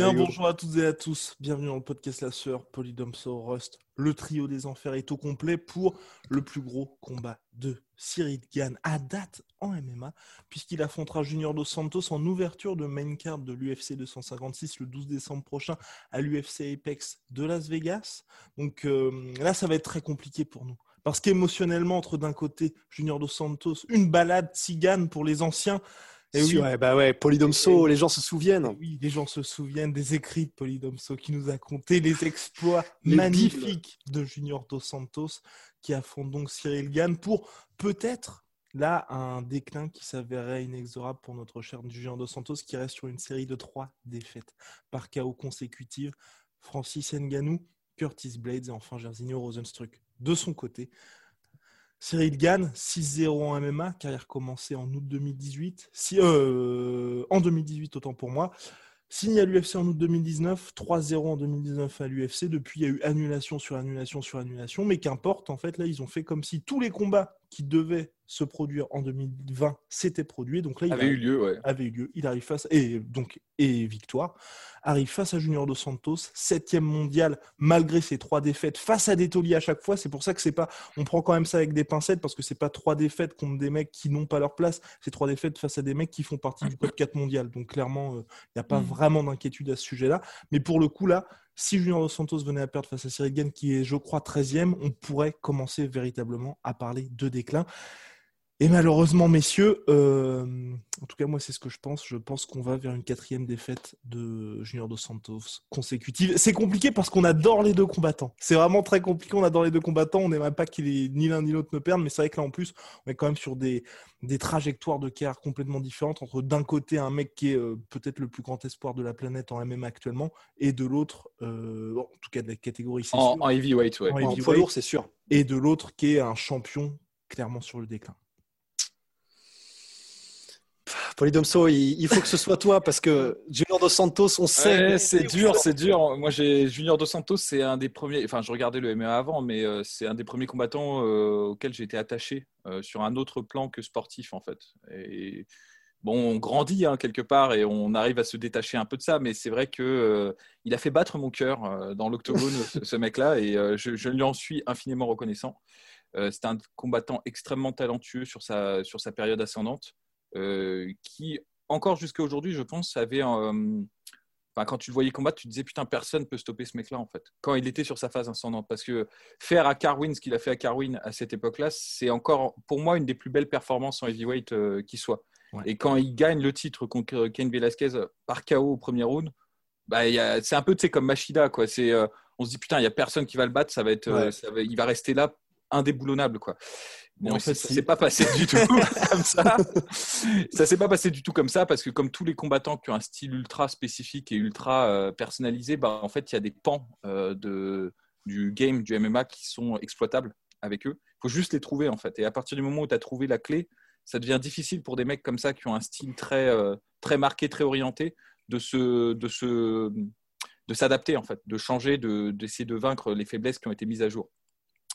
Bien bonjour à toutes et à tous, bienvenue dans le podcast La Sœur, Polydomso, Rust. Le trio des enfers est au complet pour le plus gros combat de Cyril Gann à date en MMA, puisqu'il affrontera Junior Dos Santos en ouverture de main card de l'UFC 256 le 12 décembre prochain à l'UFC Apex de Las Vegas. Donc euh, là, ça va être très compliqué pour nous. Parce qu'émotionnellement, entre d'un côté Junior Dos Santos, une balade cigane pour les anciens, et oui. Ouais, bah ouais, Polydomso, les gens se souviennent. Oui, les gens se souviennent des écrits de Polydomso qui nous a conté les exploits magnifiques de Junior Dos Santos qui affronte donc Cyril Gann pour peut-être là un déclin qui s'avérait inexorable pour notre cher Junior Dos Santos qui reste sur une série de trois défaites par chaos consécutives. Francis Nganou, Curtis Blades et enfin Jairzinho Rosenstruck. De son côté, Cyril Gann, 6-0 en MMA, carrière commencée en août 2018. Si, euh, en 2018, autant pour moi. Signé à l'UFC en août 2019, 3-0 en 2019 à l'UFC. Depuis, il y a eu annulation sur annulation sur annulation. Mais qu'importe, en fait, là, ils ont fait comme si tous les combats qui devaient se produire en 2020 s'étaient produits. Donc là, il avait eu lieu, ouais. avait eu lieu. Il arrive face et donc et victoire arrive face à Junior dos Santos, septième mondial malgré ses trois défaites face à des tauliers à chaque fois. C'est pour ça que c'est pas, on prend quand même ça avec des pincettes parce que c'est pas trois défaites contre des mecs qui n'ont pas leur place. C'est trois défaites face à des mecs qui font partie du top 4 mondial. Donc clairement, il n'y a pas vraiment d'inquiétude à ce sujet-là. Mais pour le coup là, si Junior dos Santos venait à perdre face à Cyril Gann, qui est, je crois, 13e, on pourrait commencer véritablement à parler de déclin. Et malheureusement, messieurs, euh, en tout cas, moi, c'est ce que je pense. Je pense qu'on va vers une quatrième défaite de Junior Dos Santos consécutive. C'est compliqué parce qu'on adore les deux combattants. C'est vraiment très compliqué. On adore les deux combattants. On n'aimerait pas qu'il ni l'un ni l'autre ne perdent. Mais c'est vrai que là, en plus, on est quand même sur des, des trajectoires de carrière complètement différentes. Entre d'un côté, un mec qui est euh, peut-être le plus grand espoir de la planète en MMA actuellement, et de l'autre, euh, en tout cas de la catégorie. En, en, heavyweight, ouais. En, en poids lourd, c'est sûr. Et de l'autre qui est un champion clairement sur le déclin. Polydomso, il, il, faut que ce soit toi parce que Junior Dos Santos, on sait. Ouais, c'est dur, c'est dur. Moi, j'ai Junior Dos Santos, c'est un des premiers. Enfin, je regardais le MMA avant, mais euh, c'est un des premiers combattants euh, auxquels j'ai été attaché euh, sur un autre plan que sportif, en fait. Et bon, on grandit hein, quelque part et on arrive à se détacher un peu de ça, mais c'est vrai que il a fait battre mon cœur dans l'octogone, ce, ce mec-là, et je, je, lui en suis infiniment reconnaissant. c'est un combattant extrêmement talentueux sur sa, sur sa période ascendante. Euh, qui, encore jusqu'à aujourd'hui, je pense, avait. Euh, enfin, quand tu le voyais combattre, tu te disais putain, personne peut stopper ce mec-là en fait. Quand il était sur sa phase ascendante, parce que faire à Carwin ce qu'il a fait à Carwin à cette époque-là, c'est encore pour moi une des plus belles performances en heavyweight euh, qui soit. Ouais. Et quand il gagne le titre contre Ken Velasquez par KO au premier round, bah, c'est un peu comme Machida quoi. C'est euh, on se dit putain, il y a personne qui va le battre, ça va être, ouais. ça va, il va rester là indéboulonnable quoi. Bon, en fait, ça s'est pas passé du tout comme ça. Ça s'est pas passé du tout comme ça parce que comme tous les combattants qui ont un style ultra spécifique et ultra euh, personnalisé, bah, en fait, il y a des pans euh, de, du game, du MMA qui sont exploitables avec eux. Il faut juste les trouver en fait. Et à partir du moment où tu as trouvé la clé, ça devient difficile pour des mecs comme ça qui ont un style très, euh, très marqué, très orienté, de se, de se, de s'adapter en fait, de changer, de, d'essayer de vaincre les faiblesses qui ont été mises à jour.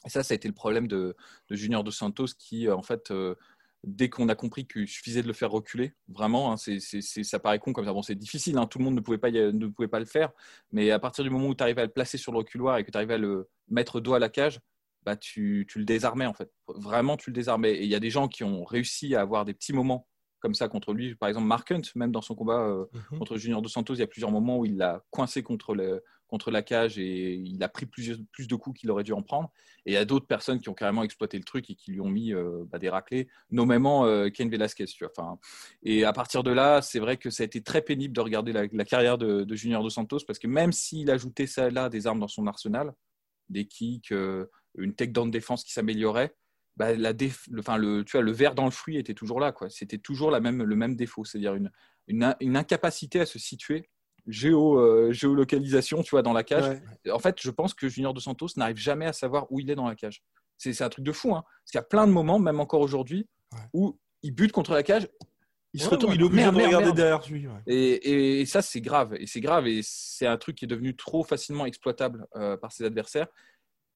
Et ça, ça a été le problème de, de Junior Dos Santos qui, en fait, euh, dès qu'on a compris qu'il suffisait de le faire reculer, vraiment, hein, c'est, ça paraît con comme ça. Bon, c'est difficile, hein, tout le monde ne pouvait, pas, ne pouvait pas le faire, mais à partir du moment où tu arrivais à le placer sur le reculoir et que tu arrivais à le mettre dos à la cage, bah, tu, tu, le désarmais en fait. Vraiment, tu le désarmais. Et il y a des gens qui ont réussi à avoir des petits moments comme ça contre lui. Par exemple, Mark Hunt, même dans son combat euh, mm-hmm. contre Junior Dos Santos, il y a plusieurs moments où il l'a coincé contre le, contre la cage et il a pris plus, plus de coups qu'il aurait dû en prendre. Et il y a d'autres personnes qui ont carrément exploité le truc et qui lui ont mis euh, bah, des raclés, nommément euh, Ken Velasquez. Tu vois. Enfin, et à partir de là, c'est vrai que ça a été très pénible de regarder la, carrière de, Junior Dos Santos parce que même s'il ajoutait ça là des armes dans son arsenal, des kicks, euh, une takedown de défense qui s'améliorait, bah, la le, enfin, le, tu vois, le verre dans le fruit était toujours là. C'était toujours la même, le même défaut, c'est-à-dire une, une, incapacité à se situer géo, euh, géolocalisation, tu vois, dans la cage. En fait, je pense que Junior Dos Santos n'arrive jamais à savoir où il est dans la cage. C'est un truc de fou, hein. Parce qu'il y a plein de moments, même encore aujourd'hui, où il bute contre la cage, il se retourne. Il est obligé de regarder derrière lui. Et, et, ça, c'est grave. Et c'est grave. Et c'est un truc qui est devenu trop facilement exploitable euh, par ses adversaires.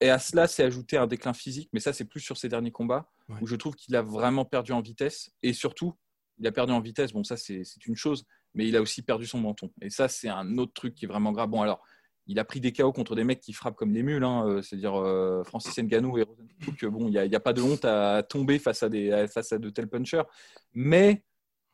Et à cela, c'est ajouté un déclin physique. Mais ça, c'est plus sur ses derniers combats, où je trouve qu'il a vraiment perdu en vitesse. Et surtout, il a perdu en vitesse. Bon, ça, c'est une chose mais il a aussi perdu son menton. Et ça, c'est un autre truc qui est vraiment grave. Bon, alors, il a pris des KO contre des mecs qui frappent comme des mules, hein, euh, c'est-à-dire euh, Francis Ngannou et Rosenstruck. Bon, il n'y a, pas de honte à tomber face à, des, face à de tels punchers. Mais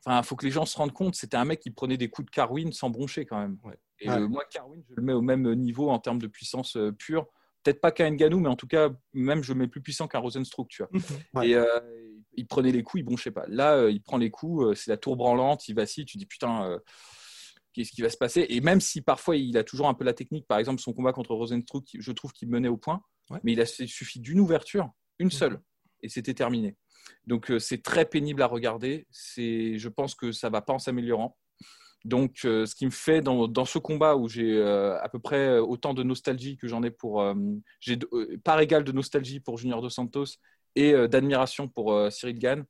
il faut que les gens se rendent compte, c'était un mec qui prenait des coups de Carwin sans broncher quand même. Et euh, moi, Carwin, je le mets au même niveau en termes de puissance pure. Peut-être pas qu'un Ngannou, mais en tout cas, même je le mets plus puissant qu'un Rosenstruck. Tu vois. Et il prenait les coups, il bronchait pas. Là, euh, il prend les coups, euh, c'est la tour branlante, il vacille, tu dis putain, euh, qu'est-ce qui va se passer? Et même si parfois il a toujours un peu la technique, par exemple son combat contre Rosenstruck, je trouve qu'il menait au point, mais il a suffi d'une ouverture, une seule, et c'était terminé. Donc c'est très pénible à regarder. C'est, je pense que ça va pas en s'améliorant. Donc, ce qui me fait dans, dans ce combat où j'ai à peu près autant de nostalgie que j'en ai pour, j'ai par égal de nostalgie pour Junior dos Santos et euh, d'admiration pour euh, Cyril Gann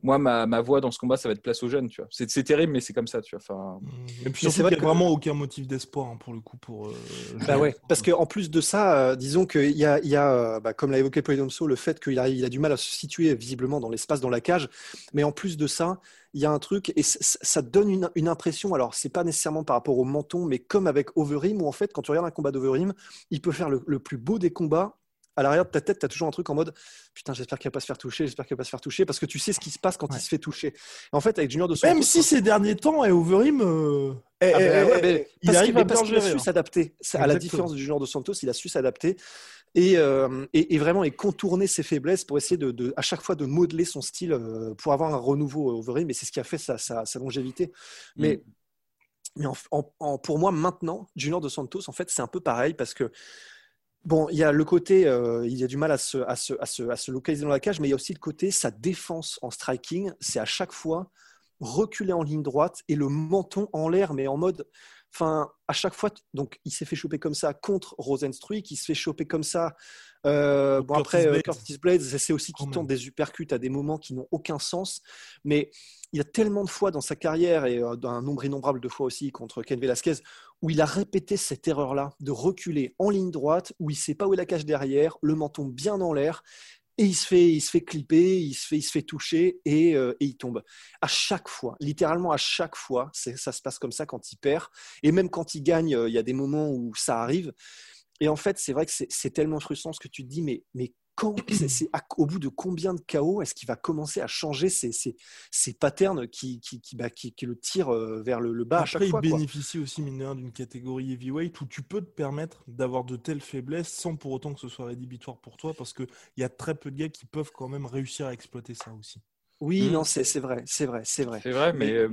moi, ma, ma, voix dans ce combat, ça va être place aux jeunes. Tu vois. C'est, terrible, mais c'est comme ça. Tu vois. Enfin... Et puis, c'est vrai qu'il n'y a vraiment aucun motif d'espoir hein, pour le coup. Pour, euh, bah ouais, parce qu'en plus de ça, disons qu'il y a, il y a bah, comme l'a évoqué Polydomso, le fait qu'il a, il a du mal à se situer visiblement dans l'espace, dans la cage. Mais en plus de ça, il y a un truc, et ça donne une, une impression, alors c'est pas nécessairement par rapport au menton, mais comme avec Overeem, où en fait, quand tu regardes un combat d'Overim, il peut faire le, le plus beau des combats à l'arrière de ta tête, tu as toujours un truc en mode Putain, j'espère qu'il va pas se faire toucher, j'espère qu'il va pas se faire toucher, parce que tu sais ce qui se passe quand il se fait toucher. en fait, avec Junior de Même si ces derniers temps, et Overeem, euh, eh, eh, eh, il arrive à parce qu'il a su hein. s'adapter. À la différence du Junior de Santos, il a su s'adapter. Euh, et, et, vraiment et contourner ses faiblesses pour essayer de, à chaque fois de modeler son style euh, pour avoir un renouveau Overeem. Et c'est ce qui a fait sa, sa, longévité. Mais, mm. mais en, pour moi, maintenant, Junior de Santos, en fait, c'est un peu pareil parce que Bon, il y a le côté, euh, il y a du mal à se, à, se, à, se, à se, localiser dans la cage, mais il y a aussi le côté, sa défense en striking, c'est à chaque fois reculer en ligne droite et le menton en l'air, mais en mode, enfin, à chaque fois, donc il s'est fait choper comme ça contre Rosenstruik, il se fait choper comme ça. Euh, bon, après, euh, Curtis Blades, c'est aussi qu'il tente des uppercuts à des moments qui n'ont aucun sens, mais il y a tellement de fois dans sa carrière et euh, un nombre innombrable de fois aussi contre Ken Velasquez où il a répété cette erreur-là de reculer en ligne droite, où il sait pas où est la cage derrière, le menton bien dans l'air, et il se fait, il se fait clipper, il se fait, il se fait toucher et, euh, il tombe. À chaque fois, littéralement à chaque fois, ça se passe comme ça quand il perd. Et même quand il gagne, euh, il y a des moments où ça arrive. Et en fait, c'est vrai que c'est tellement frustrant ce que tu te dis, mais quand, c'est, au bout de combien de chaos est-ce qu'il va commencer à changer ces, ces, patterns qui, qui, qui, bah, qui, le tirent euh, vers le, bas à chaque fois Il bénéficie aussi, mine d'une catégorie heavyweight où tu peux te permettre d'avoir de telles faiblesses sans pour autant que ce soit rédhibitoire pour toi parce qu'il y a très peu de gars qui peuvent quand même réussir à exploiter ça aussi. Oui, hmm. non, c'est, vrai, c'est vrai, c'est vrai. C'est vrai, mais. Euh,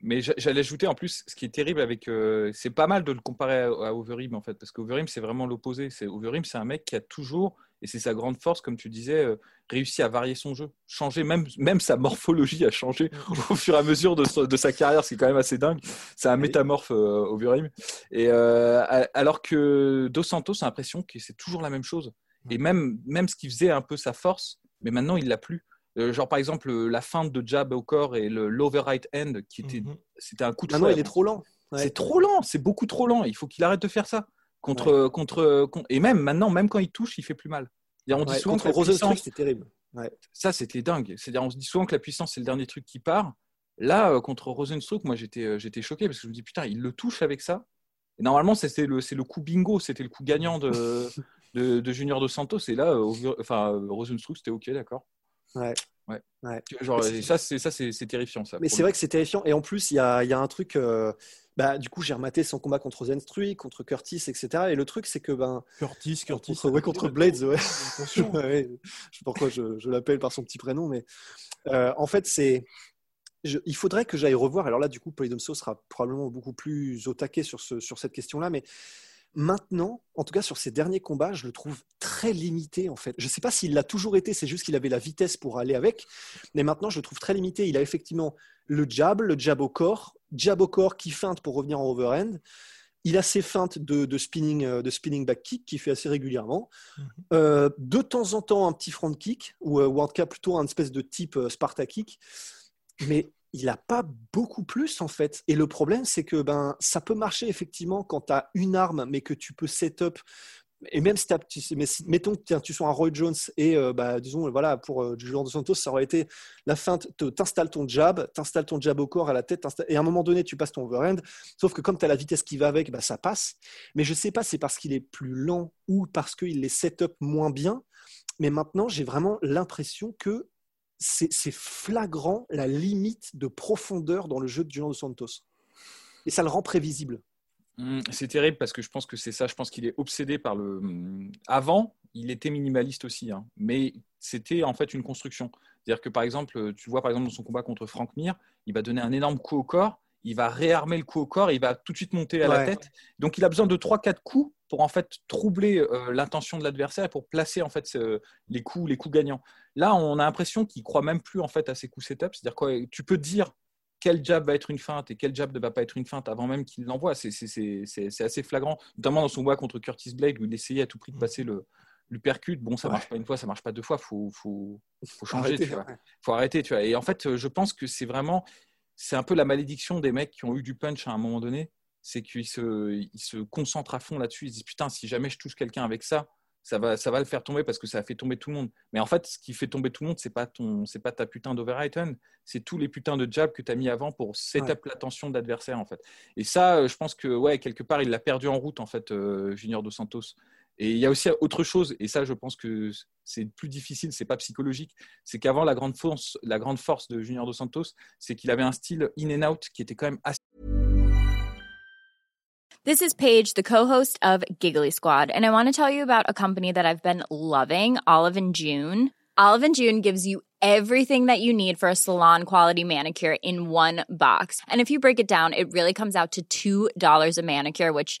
mais j'allais ajouter en plus, ce qui est terrible avec, euh, c'est pas mal de le comparer à, à Overeem en fait, parce qu'Overeem c'est vraiment l'opposé. C'est Overeem, c'est un mec qui a toujours et c'est sa grande force, comme tu disais, euh, réussi à varier son jeu, changer même, même sa morphologie a changé au fur et à mesure de, de sa carrière, c'est quand même assez dingue. C'est un métamorphe euh, Overeem. Et euh, alors que Dos Santos a l'impression que c'est toujours la même chose. Et même, même ce qui faisait un peu sa force, mais maintenant il l'a plus. Genre par exemple la feinte de jab au corps et le hand qui était, mhm. c'était un coup de. Maintenant il est trop lent. C'est trop lent, c'est beaucoup trop lent. Il faut qu'il arrête de faire ça. Contre, contre, et même maintenant, même quand il touche, il fait plus mal. On dit souvent contre que c'était terrible. Ça, c'était dingue. C'est-à-dire, on se dit souvent que la puissance, c'est le dernier truc qui part. Là, euh, contre Rosenstruck, moi, j'étais, euh, j'étais choqué parce que je me dis, putain, il le touche avec ça. Et normalement, c'était le, c'est le coup bingo, c'était le coup gagnant de, de, Junior Dos Santos. Et là, euh, enfin, Rosenstruck, c'était OK, d'accord. Ouais. Ouais. Genre, ça, c'est, ça c'est, terrifiant. Ça, mais c'est vrai que c'est terrifiant. Et en plus, il y a, y a, un truc bah, du coup, j'ai rematé son combat contre Zenstruy, contre Curtis, etc. Et le truc, c'est que. Ben, Curtis, Curtis. Contre, ouais, contre Blades, ouais. ouais. Je sais pourquoi je, je l'appelle par son petit prénom, mais euh, en fait, c'est. il faudrait que j'aille revoir. Alors là, du coup, Polydomso sera probablement beaucoup plus au taquet sur, ce, sur cette question-là, mais Maintenant, en tout cas sur ses derniers combats, je le trouve très limité en fait. Je ne sais pas s'il l'a toujours été, c'est juste qu'il avait la vitesse pour aller avec, mais maintenant je le trouve très limité. Il a effectivement le jab, le jab au corps, jab au corps qui feinte pour revenir en overhand. Il a ses feintes de, spinning, euh, de spinning back kick qu'il fait assez régulièrement. Mhm. Euh, de temps en temps, un petit front kick, ou, euh, ou en tout cas plutôt un espèce de type Sparta kick. Mais il n'a pas beaucoup plus en fait. Et le problème, c'est que ben, ça peut marcher effectivement quand tu as une arme, mais que tu peux set up. Et même si, tu, mais mettons que tu sois un Roy Jones et euh, bah, disons, voilà, pour euh, Julian de Santos, ça aurait été la fin, tu installes ton jab, tu installes ton jab au corps, à la tête, et à un moment donné, tu passes ton overhand. Sauf que comme tu as la vitesse qui va avec, bah, ça passe. Mais je ne sais pas, c'est parce qu'il est plus lent ou parce qu'il les set up moins bien. Mais maintenant, j'ai vraiment l'impression que c'est flagrant la limite de profondeur dans le jeu de Julian Santos. Et ça le rend prévisible. Mmh, c'est terrible parce que je pense que c'est ça. Je pense qu'il est obsédé par le. Mmh, avant, il était minimaliste aussi, hein, mais c'était en fait une construction. C'est-à-dire que par exemple, tu vois par exemple dans son combat contre Frank Mir, il va donner un énorme coup au corps, il va réarmer le coup au corps, il va tout de suite monter à la tête. Donc il a besoin de 3-4 coups pour en fait troubler euh, l'intention de l'adversaire et pour placer en fait les coups, les coups gagnants. Là, on a l'impression qu'il croit même plus en fait à ses coups setup. C'est-à-dire quoi Tu peux dire quel jab va être une feinte et quel jab ne va pas être une feinte avant même qu'il l'envoie. C'est assez flagrant, notamment dans son combat contre Curtis Blake où il essayait à tout prix de passer le, percute. Bon, ça marche pas une fois, ça marche pas deux fois. Faut, faut, faut changer. Il Faut arrêter. Tu vois. Et en fait, je pense que c'est vraiment, c'est un peu la malédiction des mecs qui ont eu du punch à un moment donné c'est qu'ils se, se concentrent à fond là-dessus. Ils disent putain, si jamais je touche quelqu'un avec ça, ça va, ça va le faire tomber parce que ça a fait tomber tout le monde. Mais en fait, ce qui fait tomber tout le monde, c'est pas ton, c'est pas ta putain d'overhand, c'est tous les putains de jabs que tu as mis avant pour setup l'attention de l'adversaire en fait. Et ça, euh, je pense que ouais, quelque part, il l'a perdu en route en fait, euh, Junior dos Santos. Et il y a aussi autre chose, et ça, je pense que c'est plus difficile, c'est pas psychologique. C'est qu'avant, la grande force, la grande force de Junior dos Santos, c'est qu'il avait un style in and out qui était quand même assez This is Paige, the co-host of Giggly Squad, and I want to tell you about a company that I've been loving, Olive and June. Olive and June gives you everything that you need for a salon quality manicure in one box. And if you break it down, it really comes out to $2 a manicure, which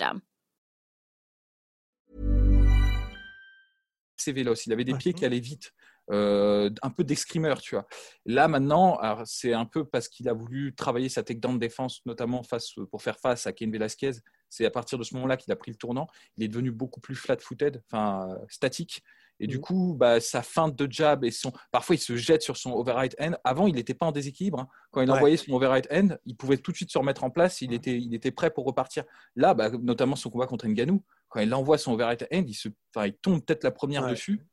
C'est véloce. Il avait des pieds qui allaient vite. Euh, un peu d'escrimeur, tu vois. Là, maintenant, c'est un peu parce qu'il a voulu travailler sa takedown de défense, notamment face, pour faire face à Ken Velasquez. C'est à partir de ce moment-là qu'il a pris le tournant. Il est devenu beaucoup plus flat-footed, enfin statique. Et du mmh. coup, bah, sa feinte de jab et son. Parfois, il se jette sur son override end. Avant, il n'était pas en déséquilibre. Hein. Quand il envoyait son override end, il pouvait tout de suite se remettre en place. Il, était, il était prêt pour repartir. Là, bah, notamment son combat contre Nganou, quand il envoie son overhead end, il, se, il tombe peut-être la première dessus.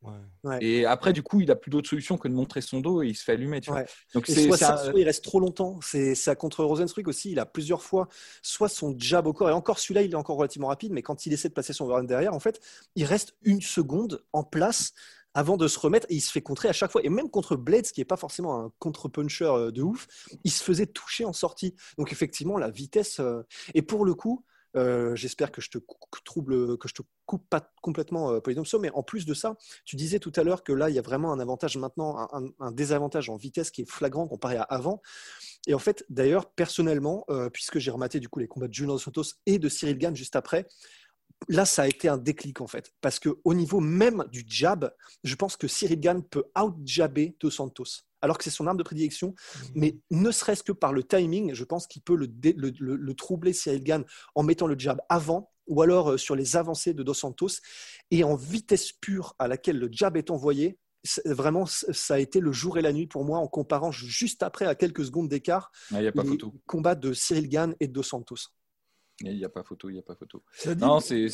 Et après, du coup, il n'a plus d'autre solution que de montrer son dos et il se fait allumer. Tu vois. Donc, soit, ça, il reste trop longtemps. C'est ça contre Rosenstruck aussi. Il a plusieurs fois, soit son jab au corps, et encore celui-là, il est encore relativement rapide, mais quand il essaie de passer son overhand derrière, en fait, il reste une seconde en place avant de se remettre et il se fait contrer à chaque fois. Et même contre Blades, qui n'est pas forcément un contre-puncher euh, de ouf, il se faisait toucher en sortie. Donc effectivement, la vitesse. Euh, et pour le coup, euh, j'espère que je te trouble, que je te coupe pas complètement euh, Polydomso, mais en plus de ça, tu disais tout à l'heure que là, il y a vraiment un avantage maintenant, un, désavantage en vitesse qui est flagrant comparé à avant. Et en fait, d'ailleurs, personnellement, euh, puisque j'ai rematé du coup les combats de Julian Santos et de Cyril Gann juste après, là, ça a été un déclic en fait, parce que au niveau même du jab, je pense que Cyril Gann peut out-jabber Dos Santos alors que c'est son arme de prédilection. Mmh. Mais ne serait-ce que par le timing, je pense qu'il peut le, le, troubler Cyril Gann en mettant le jab avant ou alors euh, sur les avancées de Dos Santos. Et en vitesse pure à laquelle le jab est envoyé, vraiment, ça a été le jour et la nuit pour moi en comparant juste après, à quelques secondes d'écart, ah, les combats de Cyril Gann et de Dos Santos. Il n'y a pas photo, il n'y a pas photo. Non, c'est.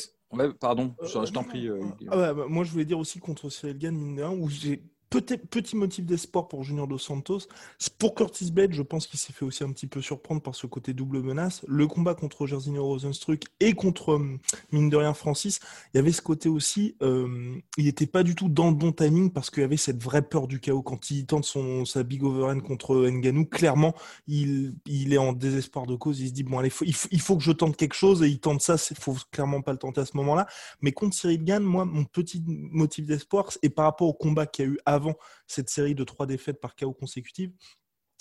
pardon, je, t'en prie. Ah bah, moi, je voulais dire aussi contre Cyril Gann, où j'ai petit motif d'espoir pour Junior Dos Santos. Pour Curtis Blade, je pense qu'il s'est fait aussi un petit peu surprendre par ce côté double menace. Le combat contre Jairzinho Rosenstruck et contre, euh, mine de rien, Francis, il y avait ce côté aussi, euh, il n'était pas du tout dans le bon timing parce qu'il y avait cette vraie peur du chaos. Quand il tente son, sa big overhand contre Nganou, clairement, il, il est en désespoir de cause. Il se dit, bon, allez, il, faut, que je tente quelque chose et il tente ça. Il faut clairement pas le tenter à ce moment-là. Mais contre Cyril Gann, moi, mon petit motif d'espoir, et par rapport au combat qu'il y a eu avant cette série de trois défaites par chaos consécutives,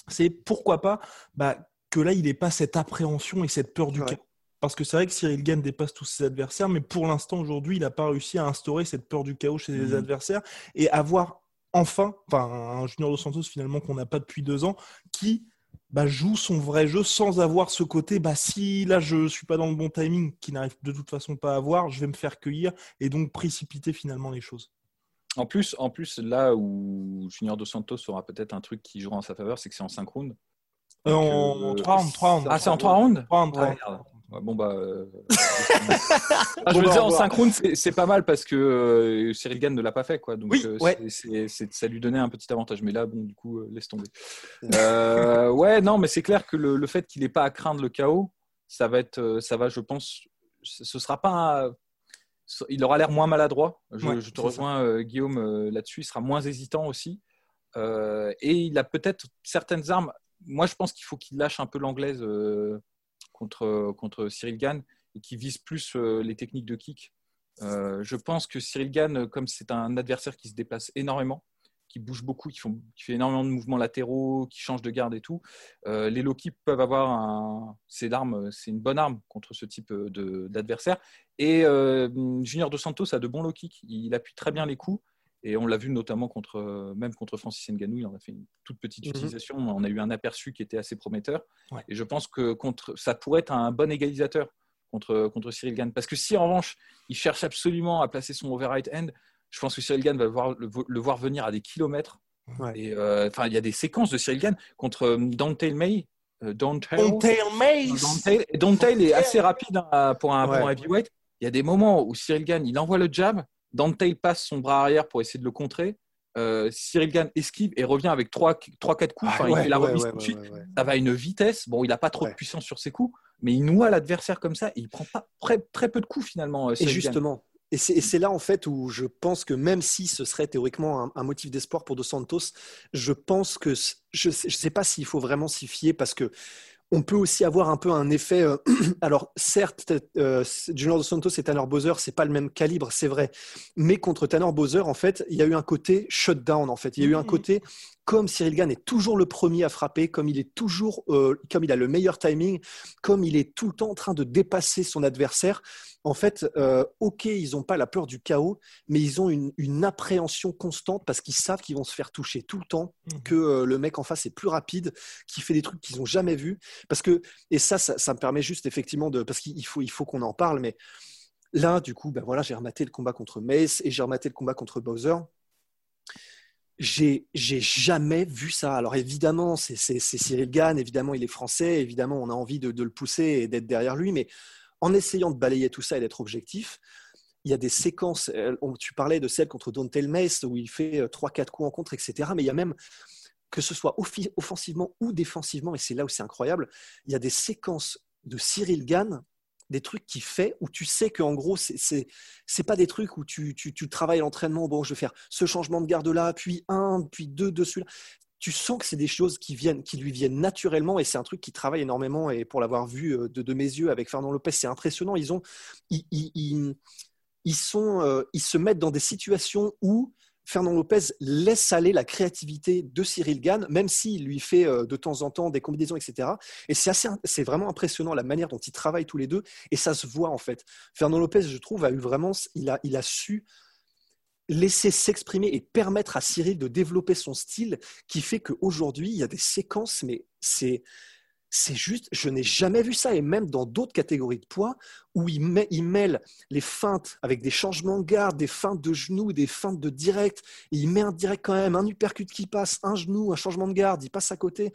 c'est pourquoi pas bah, que là, il n'ait pas cette appréhension et cette peur du chaos. Parce que c'est vrai que Cyril Gann dépasse tous ses adversaires, mais pour l'instant, aujourd'hui, il n'a pas réussi à instaurer cette peur du chaos chez ses mmh. adversaires et avoir enfin, enfin, un Junior Dos Santos finalement qu'on n'a pas depuis deux ans, qui bah, joue son vrai jeu sans avoir ce côté, bah, si là je suis pas dans le bon timing, qui n'arrive de toute façon pas à avoir, je vais me faire cueillir et donc précipiter finalement les choses. En plus, en plus, là où Junior Dos Santos aura peut-être un truc qui jouera en sa faveur, c'est que c'est en 5 rounds. Euh, en 3 rounds, 3 rounds. Ah, c'est en 3 rounds? 3 rounds, 3 bon bah, euh... ah, je veux dire en 5 rounds c'est pas mal parce que euh, Cyril Gann ne l'a pas fait quoi. Donc oui, euh, ouais. ça lui donnait un petit avantage. Mais là bon du coup euh, laisse tomber. Ouais non mais c'est clair que le, le fait qu'il n'ait pas à craindre le chaos ça va être ça va je pense ce sera pas il aura l'air moins maladroit. Je, te rejoins, euh, Guillaume, euh, là-dessus. Il sera moins hésitant aussi. Euh, et il a peut-être certaines armes. Moi, je pense qu'il faut qu'il lâche un peu l'anglaise contre, contre Cyril Gann et qu'il vise plus les techniques de kick. je pense que Cyril Gann, comme c'est un adversaire qui se déplace énormément, qui bouge beaucoup, qui, font, qui fait énormément de mouvements latéraux, qui change de garde et tout. Euh, les low peuvent avoir un, c'est l'arme, c'est une bonne arme contre ce type d'adversaire. Et euh, Junior Dos Santos a de bons low kicks. Il appuie très bien les coups. Et on l'a vu notamment contre, même contre Francis Ngannou, il en a fait une toute petite mhm. utilisation. On a eu un aperçu qui était assez prometteur. Et je pense que contre, ça pourrait être un bon égalisateur contre, contre Cyril Gann. Parce que si en revanche, il cherche absolument à placer son override end, je pense que Cyril Gann va le voir, venir à des kilomètres. Et euh, enfin, il y a des séquences de Cyril Gann contre euh, Dante May. Euh, Dante May. Dante est assez rapide hein, pour un, bon heavyweight. Il y a des moments où Cyril Gann, il envoie le jab, Dante passe son bras arrière pour essayer de le contrer. Cyril Gann esquive et revient avec 3-4 coups. Enfin, il fait la remise tout de suite. Ça va à une vitesse. Bon, il n'a pas trop de puissance sur ses coups, mais il noie l'adversaire comme ça et il prend pas très, très peu de coups finalement. et justement, et c'est là en fait où je pense que même si ce serait théoriquement un, motif d'espoir pour Dos Santos, je pense que je ne sais pas s'il faut vraiment s'y fier parce que on peut aussi avoir un peu un effet. Euh, alors, certes, euh, Junior Dos Santos et Tanner Bowser, c'est pas le même calibre, c'est vrai. Mais contre Tanner Bowser, en fait, il y a eu un côté shutdown. En fait, il y a eu un mmh. côté comme Cyril Gann est toujours le premier à frapper, comme il est toujours, euh, comme il a le meilleur timing, comme il est tout le temps en train de dépasser son adversaire. En fait, ok, ils n'ont pas la peur du chaos, mais ils ont une, appréhension constante parce qu'ils savent qu'ils vont se faire toucher tout le temps, mmh. que le mec en face est plus rapide, qui fait des trucs qu'ils n'ont jamais vus. Parce que, et ça, ça, me permet juste effectivement de, parce qu'il faut, il faut qu'on en parle, mais là, du coup, ben voilà, j'ai rematé le combat contre Mace et j'ai rematé le combat contre Bowser j'ai jamais vu ça. Alors évidemment, c'est Cyril Gann, évidemment, il est français, évidemment, on a envie de, le pousser et d'être derrière lui, mais en essayant de balayer tout ça et d'être objectif, il y a des séquences, euh, tu parlais de celle contre Don Mace où il fait 3-4 euh, coups en contre, etc. Mais il y a même, que ce soit offensivement ou défensivement, et c'est là où c'est incroyable, il y a des séquences de Cyril Gann des trucs qu'il fait où tu sais qu'en gros, c'est c'est pas des trucs où tu, travailles l'entraînement. Bon, je vais faire ce changement de garde là, puis un, puis deux dessus. Là. Tu sens que c'est des choses qui lui viennent naturellement, et c'est un truc qui travaille énormément. Et pour l'avoir vu euh, de, mes yeux avec Fernand Lopez, c'est impressionnant. Ils ont, ils, ils, euh, ils se mettent dans des situations où Fernand Lopez laisse aller la créativité de Cyril Gann, même s'il lui fait euh, de temps en temps des combinaisons, etc. Et c'est c'est vraiment impressionnant la manière dont ils travaillent tous les deux, et ça se voit en fait. Fernand Lopez, je trouve, a eu vraiment, il a, il a su laisser s'exprimer et permettre à Cyril de développer son style, qui fait qu'aujourd'hui, il y a des séquences, mais c'est c'est juste, je n'ai jamais vu ça, et même dans d'autres catégories de poids, où il, mêle les feintes avec des changements de garde, des feintes de genoux, des feintes de direct, il met un direct quand même, un uppercut qui passe, un genou, un changement de garde, il passe à côté.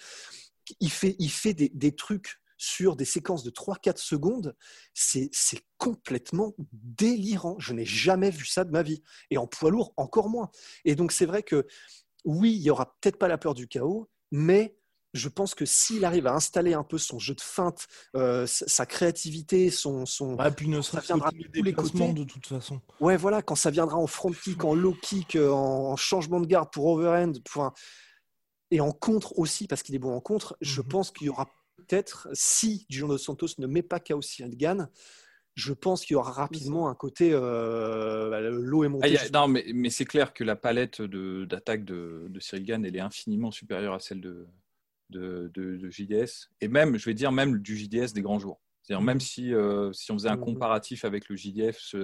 Il fait, il fait des, trucs sur des séquences de 3-4 secondes, c'est complètement délirant. Je n'ai jamais vu ça de ma vie. Et en poids lourd, encore moins. Et donc, c'est vrai que oui, il n'y aura peut-être pas la peur du chaos, mais je pense que s'il arrive à installer un peu son jeu de feinte, euh, sa créativité, son, son puis ne ça viendra de tous les côtés de toute façon. Ouais, voilà, quand ça viendra en front kick, en low kick, euh, en changement de garde pour overhand, pour et en contre aussi parce qu'il est bon en contre. Je mhm. pense qu'il y aura peut-être si Giorgio Santos ne met pas KO Cyril Gann, je pense qu'il y aura rapidement un côté euh, bah, l'eau est montée. Ah, non, mais, mais c'est clair que la palette d'attaque de, de, Cyril Gann, elle est infiniment supérieure à celle de, de, de, JDS, et même, je vais dire, même du JDS des grands jours. C'est-à-dire, même si, euh, si on faisait un mmh. comparatif avec le JDF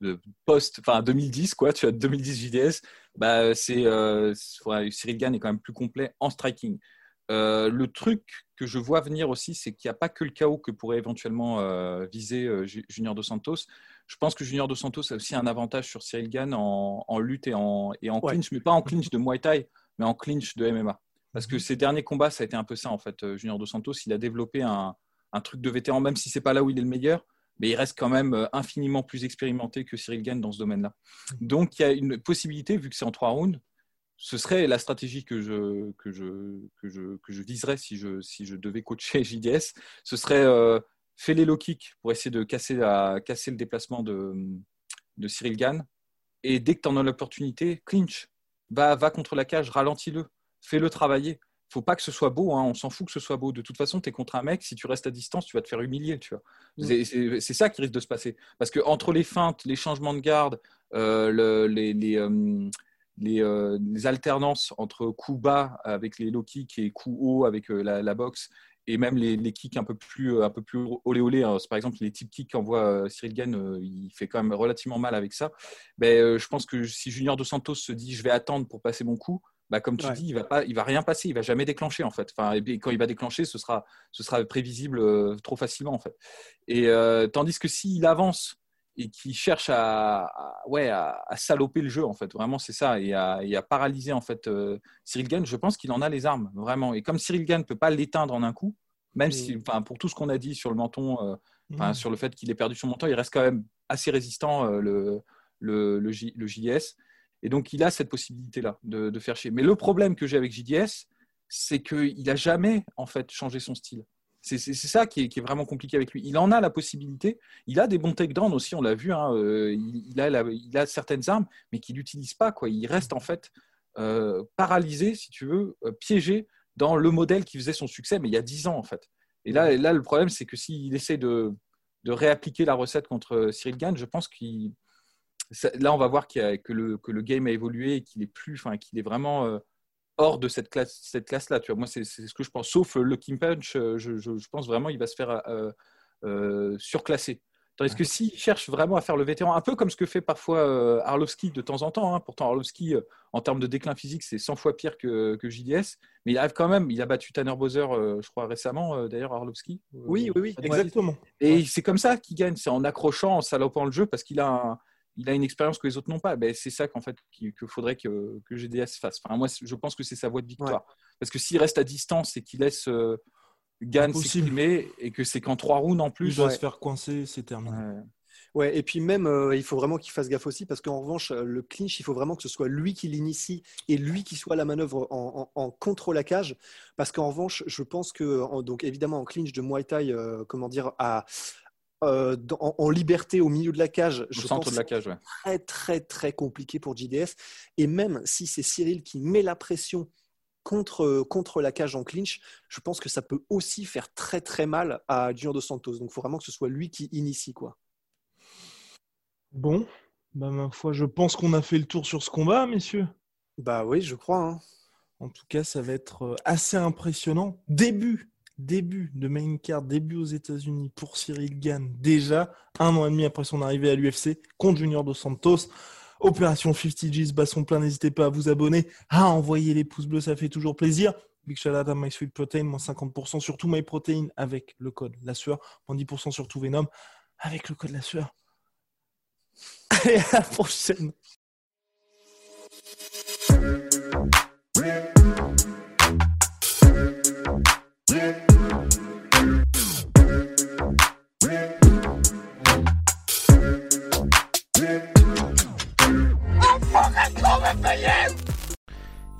de post, enfin 2010, quoi, tu as 2010 JDS, bah, c'est, euh, Cyril Gann est quand même plus complet en striking. Euh, le truc que je vois venir aussi, c'est qu'il n'y a pas que le chaos que pourrait éventuellement viser Junior Dos Santos. Je pense que Junior Dos Santos a aussi un avantage sur Cyril Gann en, en lutte et en, et en clinch, mais pas en clinch de Muay Thai, mais en clinch de MMA. Parce que ses derniers combats, ça a été un peu ça, en fait. Euh, Junior Dos Santos, il a développé un, truc de vétéran, même si c'est pas là où il est le meilleur, mais il reste quand même euh, infiniment plus expérimenté que Cyril Gann dans ce domaine-là. Donc, il y a une possibilité, vu que c'est en trois rounds, ce serait la stratégie que je, que je, que je, que je viserais si je, si je devais coacher JDS. Ce serait euh, faire les low kicks pour essayer de casser, la, casser le déplacement de, de Cyril Gann. Et dès que tu en as l'opportunité, clinch. Va, va contre la cage, ralentis-le fais-le travailler. Faut pas que ce soit beau, hein. on s'en fout que ce soit beau. De toute façon, tu es contre un mec, si tu restes à distance, tu vas te faire humilier. Tu vois. Mm. C'est ça qui risque de se passer. Parce que entre les feintes, les changements de garde, euh, les, les, euh, euh, les, alternances entre coups bas avec les low kicks et coups hauts avec la, boxe, et même les, les, kicks un peu plus un peu plus olé olé hein. par exemple les type kicks qu'envoie Cyril Gann il fait quand même relativement mal avec ça ben, je pense que si Junior Dos Santos se dit je vais attendre pour passer mon coup bah, comme tu dis, il va pas, il va rien passer, il va jamais déclencher en fait. Enfin, et quand il va déclencher, ce sera, ce sera prévisible euh, trop facilement en fait. Et euh, tandis que s'il avance et qu'il cherche à, ouais, à, saloper le jeu en fait, vraiment c'est ça, et à, à, paralyser en fait euh, Cyril Gann, je pense qu'il en a les armes vraiment. Et comme Cyril Gann ne peut pas l'éteindre en un coup, même si, enfin, pour tout ce qu'on a dit sur le menton, enfin, sur le fait qu'il ait perdu son menton, il reste quand même assez résistant le, le, le, le JS. Et donc, il a cette possibilité-là de, faire chier. Mais le problème que j'ai avec JDS, c'est qu'il n'a jamais, en fait, changé son style. C'est ça qui est, vraiment compliqué avec lui. Il en a la possibilité. Il a des bons takedowns aussi, on l'a vu. Hein, euh, il, a certaines armes, mais qu'il n'utilise pas. Il reste en fait euh, paralysé, si tu veux, euh, piégé dans le modèle qui faisait son succès, mais il y a dix ans en fait. Et là, là le problème, c'est que s'il essaie de, de, réappliquer la recette contre Cyril Gann, je pense qu'il là, on va voir que, le, que, le, game a évolué et qu'il est plus, enfin, qu'il est vraiment euh, hors de cette classe, cette classe-là. Tu vois, moi, c'est ce que je pense. Sauf le Kim Punch, euh, je, je, pense vraiment il va se faire euh, surclasser. Tandis que s'il cherche vraiment à faire le vétéran, un peu comme ce que fait parfois Arlovski de temps en temps, hein. pourtant Arlovski, en termes de déclin physique, c'est 100 fois pire que, que, JDS, mais il arrive quand même, il a battu Tanner Bowser, je crois récemment, d'ailleurs, Arlovski. oui, oui, oui, exactement. Et c'est comme ça qu'il gagne, c'est en accrochant, en salopant le jeu, parce qu'il a un, il a une expérience que les autres n'ont pas. Ben, c'est ça qu'en fait qu'il faudrait que, que, GDS fasse. Enfin, moi, je pense que c'est sa voie de victoire. Parce que s'il reste à distance et qu'il laisse euh, Gann s'exprimer et que c'est qu'en trois rounds en plus, il va se faire coincer, c'est terminé. Ouais. et puis même, euh, il faut vraiment qu'il fasse gaffe aussi parce qu'en revanche, euh, le clinch, il faut vraiment que ce soit lui qui l'initie et lui qui soit la manœuvre en, en, contre la cage. Parce qu'en revanche, je pense que, donc évidemment, en clinch de Muay Thai, comment dire, à, euh, en, liberté au milieu de la cage, je pense de la cage, très très très compliqué pour JDS. Et même si c'est Cyril qui met la pression contre, contre la cage en clinch, je pense que ça peut aussi faire très très mal à Junior Dos Santos. Donc il faut vraiment que ce soit lui qui initie quoi. Bon, bah ma foi, je pense qu'on a fait le tour sur ce combat, messieurs. Bah oui, je crois. Hein. En tout cas, ça va être euh, assez impressionnant. Début début de main card, début aux États-Unis pour Cyril Gann, déjà un an et demi après son arrivée à l'UFC contre Junior Dos Santos. Opération 50 G's, basson plein, n'hésitez pas à vous abonner, à envoyer les pouces bleus, ça fait toujours plaisir. Big shout out My Sweet Protein, moins 50% sur tout My Protein avec le code la sueur, moins 10% sur tout Venom avec le code la sueur. Allez, à la prochaine.